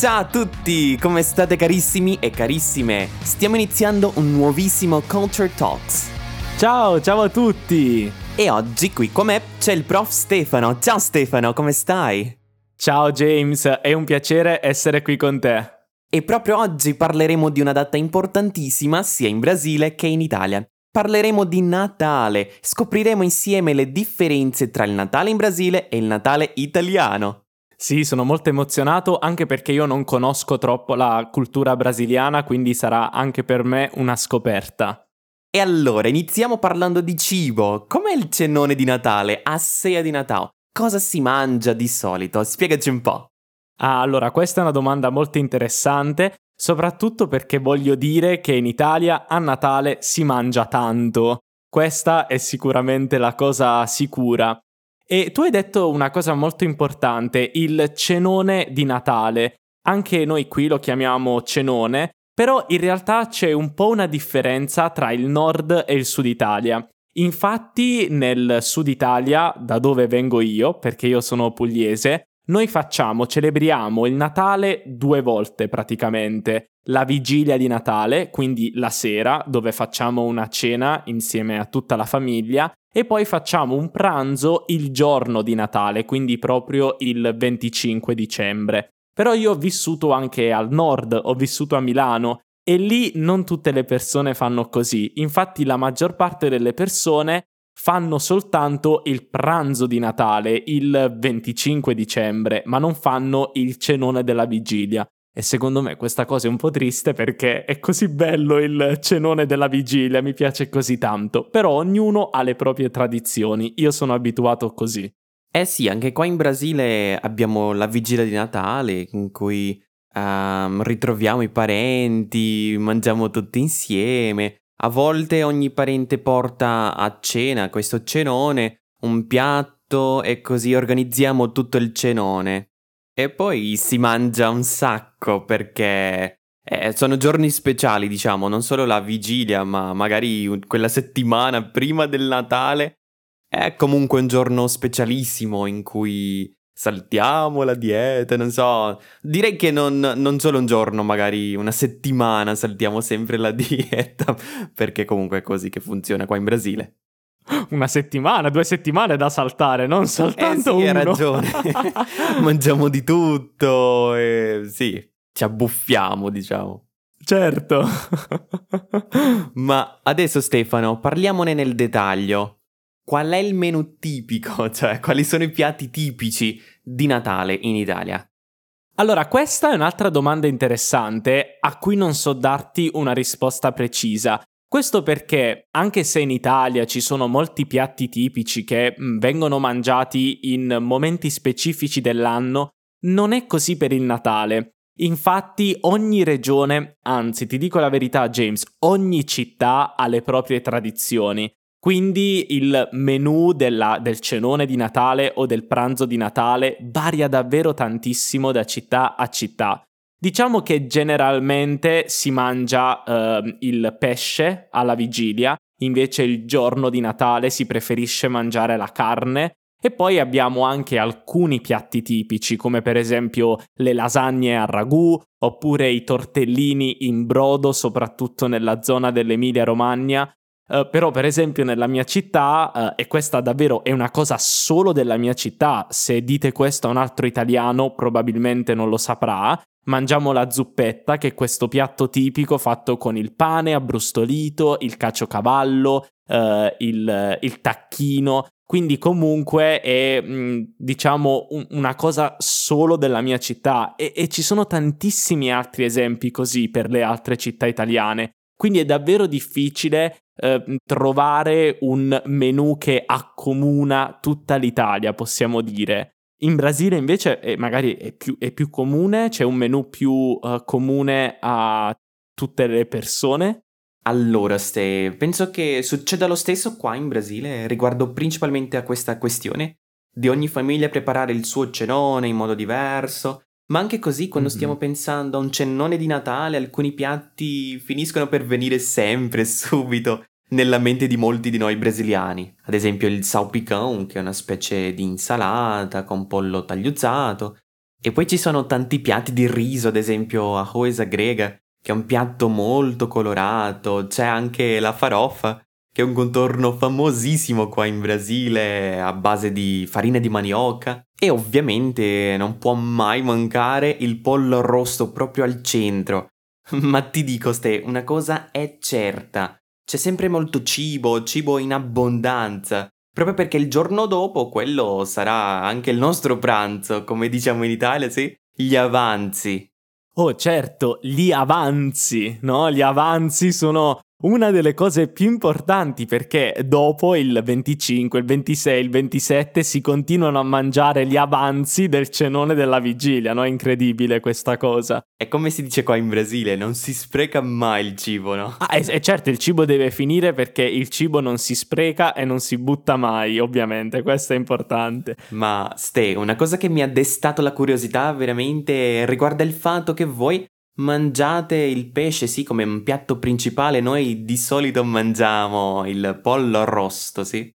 Ciao a tutti, come state carissimi e carissime? Stiamo iniziando un nuovissimo Culture Talks. Ciao, ciao a tutti! E oggi qui con me c'è il prof Stefano. Ciao Stefano, come stai? Ciao James, è un piacere essere qui con te. E proprio oggi parleremo di una data importantissima sia in Brasile che in Italia. Parleremo di Natale, scopriremo insieme le differenze tra il Natale in Brasile e il Natale italiano. Sì, sono molto emozionato anche perché io non conosco troppo la cultura brasiliana, quindi sarà anche per me una scoperta. E allora, iniziamo parlando di cibo. Com'è il cenone di Natale a Sea di Natale? Cosa si mangia di solito? Spiegaci un po'. Ah, allora, questa è una domanda molto interessante, soprattutto perché voglio dire che in Italia a Natale si mangia tanto. Questa è sicuramente la cosa sicura. E tu hai detto una cosa molto importante, il cenone di Natale. Anche noi qui lo chiamiamo cenone, però in realtà c'è un po' una differenza tra il nord e il sud Italia. Infatti nel sud Italia, da dove vengo io, perché io sono pugliese, noi facciamo, celebriamo il Natale due volte praticamente. La vigilia di Natale, quindi la sera, dove facciamo una cena insieme a tutta la famiglia, e poi facciamo un pranzo il giorno di Natale, quindi proprio il 25 dicembre. Però io ho vissuto anche al nord, ho vissuto a Milano e lì non tutte le persone fanno così. Infatti la maggior parte delle persone fanno soltanto il pranzo di Natale il 25 dicembre, ma non fanno il cenone della vigilia. E secondo me questa cosa è un po' triste perché è così bello il cenone della vigilia, mi piace così tanto. Però ognuno ha le proprie tradizioni, io sono abituato così. Eh sì, anche qua in Brasile abbiamo la vigilia di Natale in cui um, ritroviamo i parenti, mangiamo tutti insieme. A volte ogni parente porta a cena questo cenone, un piatto e così organizziamo tutto il cenone. E poi si mangia un sacco perché eh, sono giorni speciali, diciamo, non solo la vigilia, ma magari quella settimana prima del Natale è comunque un giorno specialissimo in cui saltiamo la dieta, non so. Direi che non, non solo un giorno, magari una settimana saltiamo sempre la dieta, perché comunque è così che funziona qua in Brasile una settimana, due settimane da saltare, non soltanto eh sì, uno. hai ragione. Mangiamo di tutto e sì, ci abbuffiamo, diciamo. Certo. Ma adesso Stefano, parliamone nel dettaglio. Qual è il menù tipico, cioè quali sono i piatti tipici di Natale in Italia? Allora, questa è un'altra domanda interessante a cui non so darti una risposta precisa, questo perché, anche se in Italia ci sono molti piatti tipici che mm, vengono mangiati in momenti specifici dell'anno, non è così per il Natale. Infatti ogni regione, anzi ti dico la verità James, ogni città ha le proprie tradizioni. Quindi il menù della, del cenone di Natale o del pranzo di Natale varia davvero tantissimo da città a città. Diciamo che generalmente si mangia eh, il pesce alla vigilia, invece il giorno di Natale si preferisce mangiare la carne e poi abbiamo anche alcuni piatti tipici, come per esempio le lasagne a ragù, oppure i tortellini in brodo, soprattutto nella zona dell'Emilia Romagna. Uh, però, per esempio, nella mia città, uh, e questa davvero è una cosa solo della mia città, se dite questo a un altro italiano probabilmente non lo saprà, Mangiamo la zuppetta, che è questo piatto tipico fatto con il pane abbrustolito, il caciocavallo, eh, il, il, tacchino. Quindi comunque è, mm, diciamo, un, una cosa solo della mia città e, e ci sono tantissimi altri esempi così per le altre città italiane. Quindi è davvero difficile eh, trovare un menù che accomuna tutta l'Italia, possiamo dire. In Brasile invece è, magari è più, è più, comune, c'è un menu più uh, comune a tutte le persone. Allora, Ste, penso che succeda lo stesso qua in Brasile riguardo principalmente a questa questione di ogni famiglia preparare il suo cenone in modo diverso, ma anche così quando mm-hmm. stiamo pensando a un cenone di Natale alcuni piatti finiscono per venire sempre subito nella mente di molti di noi brasiliani. Ad esempio il salpicão, che è una specie di insalata con pollo tagliuzzato, E poi ci sono tanti piatti di riso, ad esempio a Hoesa Grega, che è un piatto molto colorato, c'è anche la farofa, che è un contorno famosissimo qua in Brasile a base di farina di manioca. E ovviamente non può mai mancare il pollo rosso proprio al centro. Ma ti dico, Ste, una cosa è certa. C'è sempre molto cibo, cibo in abbondanza. Proprio perché il giorno dopo quello sarà anche il nostro pranzo, come diciamo in Italia, sì? Gli avanzi. Oh, certo, gli avanzi, no? Gli avanzi sono una delle cose più importanti perché dopo il 25, il 26, il 27 si continuano a mangiare gli avanzi del cenone della vigilia, no? È incredibile questa cosa. È come si dice qua in Brasile, non si spreca mai il cibo, no? Ah, e, e certo, il cibo deve finire perché il cibo non si spreca e non si butta mai, ovviamente, questo è importante. Ma Ste, una cosa che mi ha destato la curiosità veramente riguarda il fatto che voi mangiate il pesce, sì, come un piatto principale. Noi di solito mangiamo il pollo arrosto, sì.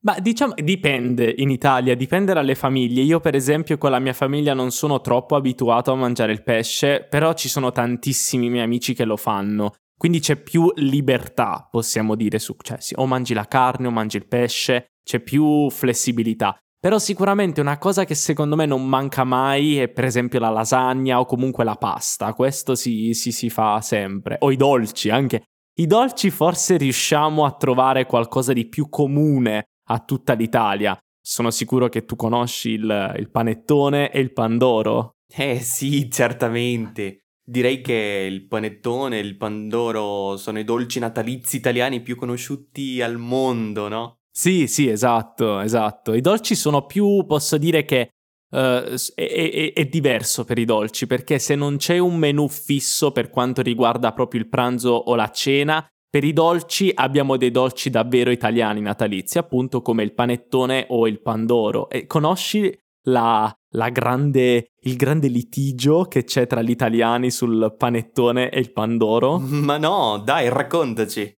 Ma diciamo, dipende in Italia, dipende dalle famiglie. Io, per esempio, con la mia famiglia non sono troppo abituato a mangiare il pesce, però ci sono tantissimi miei amici che lo fanno. Quindi c'è più libertà, possiamo dire, su, cioè, o mangi la carne o mangi il pesce, c'è più flessibilità. Però sicuramente una cosa che secondo me non manca mai è per esempio la lasagna o comunque la pasta, questo si, si, si fa sempre, o i dolci anche. I dolci forse riusciamo a trovare qualcosa di più comune a tutta l'Italia. Sono sicuro che tu conosci il, il panettone e il pandoro. Eh sì, certamente. Direi che il panettone e il pandoro sono i dolci natalizi italiani più conosciuti al mondo, no? Sì, sì, esatto, esatto. I dolci sono più, posso dire che uh, è, è, è, diverso per i dolci, perché se non c'è un menù fisso per quanto riguarda proprio il pranzo o la cena, per i dolci abbiamo dei dolci davvero italiani natalizi, appunto come il panettone o il pandoro. E conosci la, la grande, il grande litigio che c'è tra gli italiani sul panettone e il pandoro? Ma no, dai, raccontaci.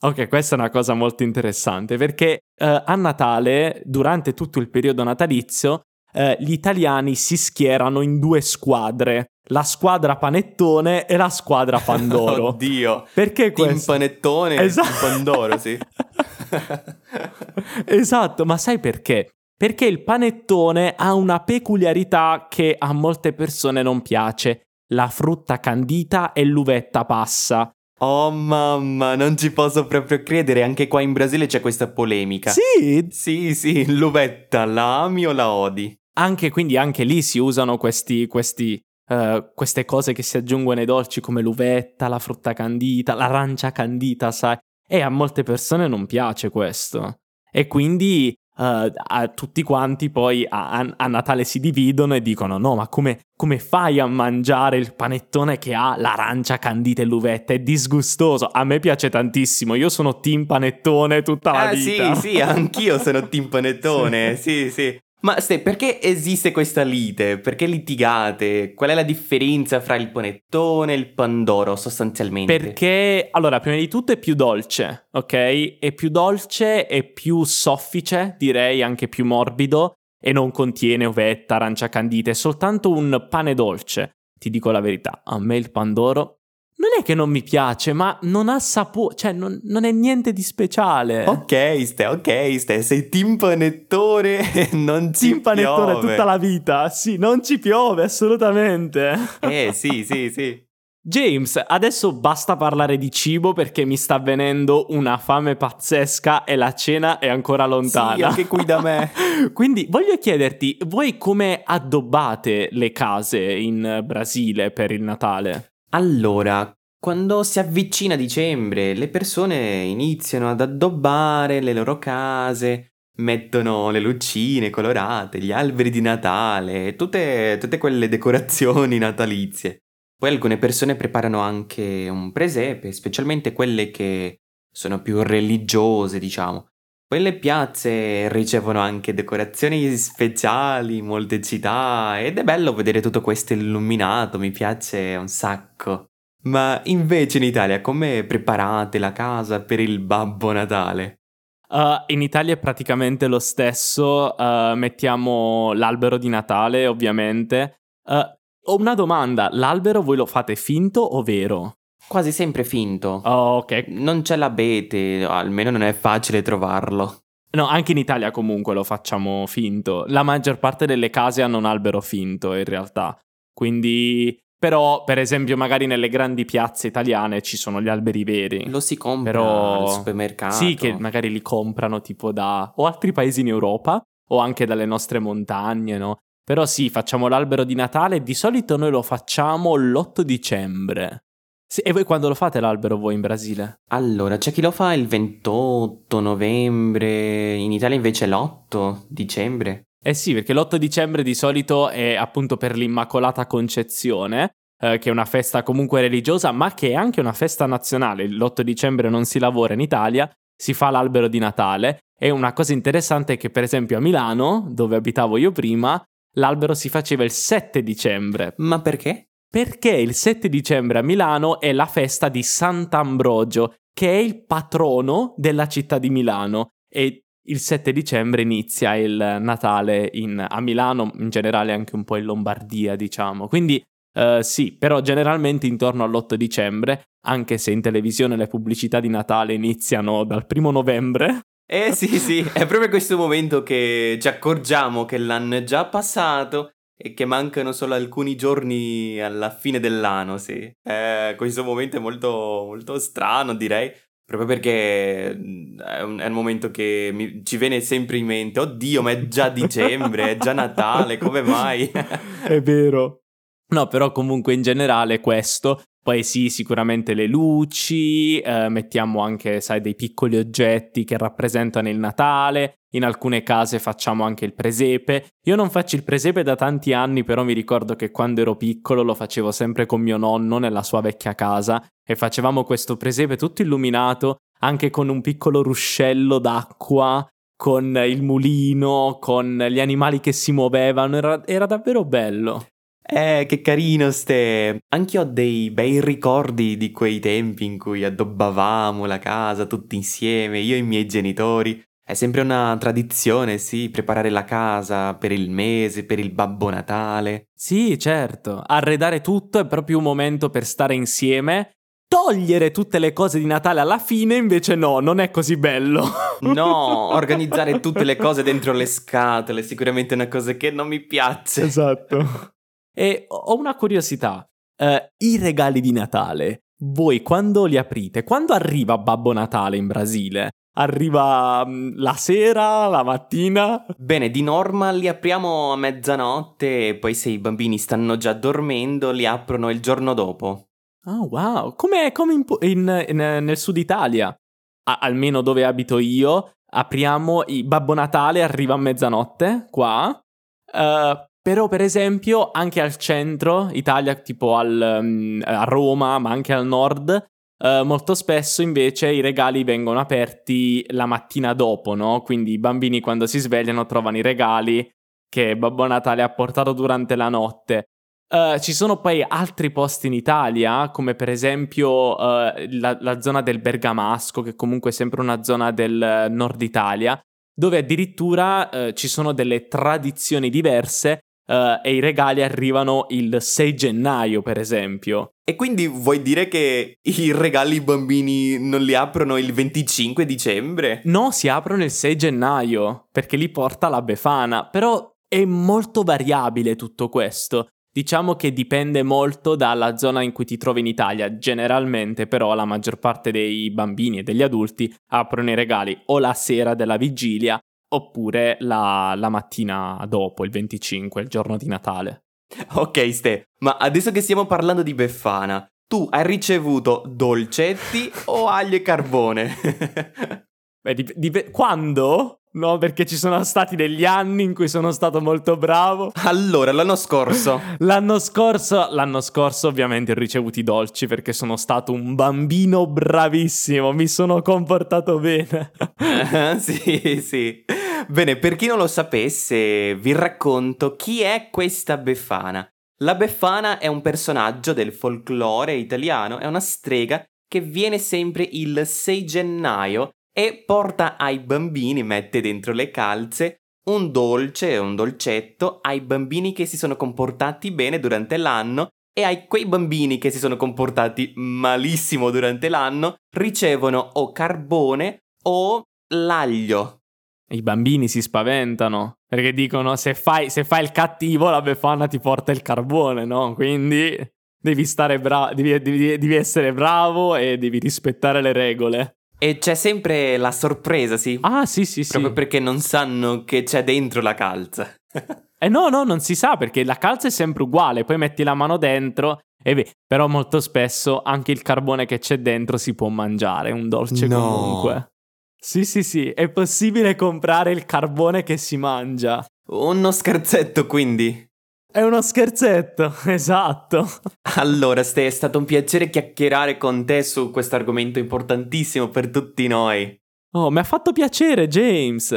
Ok, questa è una cosa molto interessante perché eh, a Natale, durante tutto il periodo natalizio, eh, gli italiani si schierano in due squadre, la squadra panettone e la squadra pandoro. Oddio. Perché Team questo? panettone esatto. e pandoro, sì. esatto, ma sai perché? Perché il panettone ha una peculiarità che a molte persone non piace. La frutta candita e l'uvetta passa. Oh mamma, non ci posso proprio credere, anche qua in Brasile c'è questa polemica. Sì? Sì, sì, l'uvetta, la ami o la odi? Anche, quindi anche lì si usano questi, questi, uh, queste cose che si aggiungono ai dolci come l'uvetta, la frutta candita, l'arancia candita, sai? E a molte persone non piace questo. E quindi Uh, a tutti quanti poi a, a, Natale si dividono e dicono no ma come, come, fai a mangiare il panettone che ha l'arancia candita e l'uvetta? È disgustoso. A me piace tantissimo. Io sono team panettone tutta la ah, vita. sì sì anch'io sono team panettone. Sì. Sì, sì. Ma Ste, perché esiste questa lite? Perché litigate? Qual è la differenza fra il panettone e il pandoro sostanzialmente? Perché, allora, prima di tutto è più dolce, ok? È più dolce e più soffice, direi anche più morbido, e non contiene uvetta, arancia candita, è soltanto un pane dolce. Ti dico la verità, a me il pandoro non è che non mi piace, ma non ha sapore, cioè non, non, è niente di speciale. Ok, Ste, ok, Ste, sei team panettone e non ci team piove. Tutta la vita, sì, non ci piove assolutamente. Eh, sì, sì, sì. James, adesso basta parlare di cibo perché mi sta avvenendo una fame pazzesca e la cena è ancora lontana. Sì, anche qui da me. Quindi voglio chiederti, voi come addobbate le case in Brasile per il Natale? Allora, quando si avvicina dicembre, le persone iniziano ad addobbare le loro case, mettono le lucine colorate, gli alberi di Natale, tutte, tutte quelle decorazioni natalizie. Poi alcune persone preparano anche un presepe, specialmente quelle che sono più religiose, diciamo. Quelle piazze ricevono anche decorazioni speciali, molte città ed è bello vedere tutto questo illuminato, mi piace un sacco. Ma invece in Italia come preparate la casa per il Babbo Natale? Uh, in Italia è praticamente lo stesso, uh, mettiamo l'albero di Natale ovviamente, Uh, ho una domanda, l'albero voi lo fate finto o vero? Quasi sempre finto. Oh, ok. Non c'è l'abete, almeno non è facile trovarlo. No, anche in Italia comunque lo facciamo finto. La maggior parte delle case hanno un albero finto in realtà. Quindi però, per esempio, magari nelle grandi piazze italiane ci sono gli alberi veri. Lo si compra Però... al supermercato. Sì, che magari li comprano tipo da o altri paesi in Europa o anche dalle nostre montagne, no? Però sì, facciamo l'albero di Natale. Di solito noi lo facciamo l'8 dicembre. Sì, e voi quando lo fate l'albero voi in Brasile? Allora, c'è chi lo fa il 28 novembre, in Italia invece l'8 dicembre. Eh sì, perché l'8 dicembre di solito è appunto per l'Immacolata Concezione, eh, che è una festa comunque religiosa, ma che è anche una festa nazionale. L'8 dicembre non si lavora in Italia, si fa l'albero di Natale. E una cosa interessante è che, per esempio, a Milano, dove abitavo io prima, l'albero si faceva il 7 dicembre. Ma perché? Perché il 7 dicembre a Milano è la festa di Sant'Ambrogio, che è il patrono della città di Milano. E il 7 dicembre inizia il Natale in, a Milano, in generale anche un po' in Lombardia, diciamo. Quindi uh, sì, però generalmente intorno all'8 dicembre, anche se in televisione le pubblicità di Natale iniziano dal primo novembre. Eh sì, sì, è proprio questo momento che ci accorgiamo che l'anno è già passato e che mancano solo alcuni giorni alla fine dell'anno, sì. Eh, questo momento è molto, molto strano, direi, proprio perché mm, è un, è un momento che mi, ci viene sempre in mente, oddio, ma è già dicembre, è già Natale, come mai? è vero. No, però comunque in generale questo poi sì, sicuramente le luci, eh, mettiamo anche, sai, dei piccoli oggetti che rappresentano il Natale, in alcune case facciamo anche il presepe. Io non faccio il presepe da tanti anni, però mi ricordo che quando ero piccolo lo facevo sempre con mio nonno nella sua vecchia casa e facevamo questo presepe tutto illuminato, anche con un piccolo ruscello d'acqua, con il mulino, con gli animali che si muovevano, era, era davvero bello. Eh, che carino ste. Anch'io ho dei bei ricordi di quei tempi in cui addobbavamo la casa tutti insieme, io e i miei genitori. È sempre una tradizione, sì, preparare la casa per il mese, per il Babbo Natale. Sì, certo. Arredare tutto è proprio un momento per stare insieme. Togliere tutte le cose di Natale alla fine, invece no, non è così bello. No, organizzare tutte le cose dentro le scatole, sicuramente è una cosa che non mi piace. Esatto. E ho una curiosità. Uh, I regali di Natale, voi quando li aprite? Quando arriva Babbo Natale in Brasile? Arriva um, la sera, la mattina? Bene, di norma li apriamo a mezzanotte e poi se i bambini stanno già dormendo li aprono il giorno dopo. Oh wow, come, come in, in, in, nel sud Italia, a, almeno dove abito io, apriamo, il Babbo Natale arriva a mezzanotte qua, uh, però, per esempio, anche al centro Italia, tipo al, um, a Roma, ma anche al nord, uh, molto spesso invece i regali vengono aperti la mattina dopo, no? Quindi i bambini quando si svegliano trovano i regali che Babbo Natale ha portato durante la notte. Uh, ci sono poi altri posti in Italia, come per esempio uh, la, la, zona del Bergamasco, che comunque è sempre una zona del nord Italia, dove addirittura ci sono delle tradizioni diverse Uh, e i regali arrivano il 6 gennaio, per esempio. E quindi vuoi dire che i regali i bambini non li aprono il 25 dicembre? No, si aprono il 6 gennaio, perché li porta la Befana. Però è molto variabile tutto questo. Diciamo che dipende molto dalla zona in cui ti trovi in Italia. Generalmente, però, la maggior parte dei bambini e degli adulti aprono i regali o la sera della vigilia oppure la, la mattina dopo, il 25, il giorno di Natale. Ok, Ste, ma adesso che stiamo parlando di Befana, tu hai ricevuto dolcetti o aglio e carbone? Beh, dip- dip- quando? No, perché ci sono stati degli anni in cui sono stato molto bravo. Allora, l'anno scorso. l'anno scorso, l'anno scorso ovviamente ho ricevuto i dolci perché sono stato un bambino bravissimo, mi sono comportato bene. sì, sì. Bene, per chi non lo sapesse, vi racconto chi è questa Befana. La Befana è un personaggio del folklore italiano, è una strega che viene sempre il 6 gennaio e porta ai bambini, mette dentro le calze, un dolce, un dolcetto ai bambini che si sono comportati bene durante l'anno e ai quei bambini che si sono comportati malissimo durante l'anno ricevono o carbone o l'aglio. I bambini si spaventano perché dicono se fai, se fai il cattivo la Befana ti porta il carbone, no? Quindi devi, stare bra- devi, devi, devi essere bravo e devi rispettare le regole. E c'è sempre la sorpresa, sì. Ah, sì, sì, sì. Proprio perché non sanno che c'è dentro la calza. eh no, no, non si sa perché la calza è sempre uguale, poi metti la mano dentro e beh, però molto spesso anche il carbone che c'è dentro si può mangiare, un dolce no. comunque. Sì, sì, sì, è possibile comprare il carbone che si mangia. Uno scherzetto, quindi. È uno scherzetto, esatto. Allora, Ste, è stato un piacere chiacchierare con te su questo argomento importantissimo per tutti noi. Oh, mi ha fatto piacere, James.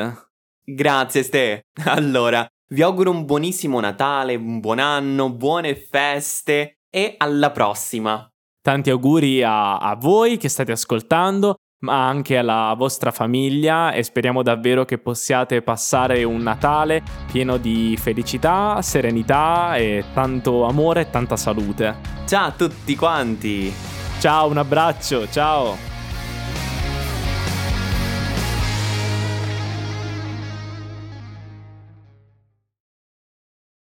Grazie, Ste. Allora, vi auguro un buonissimo Natale, un buon anno, buone feste e alla prossima. Tanti auguri a, a voi che state ascoltando ma anche alla vostra famiglia e speriamo davvero che possiate passare un Natale pieno di felicità, serenità e tanto amore e tanta salute. Ciao a tutti quanti! Ciao, un abbraccio, ciao!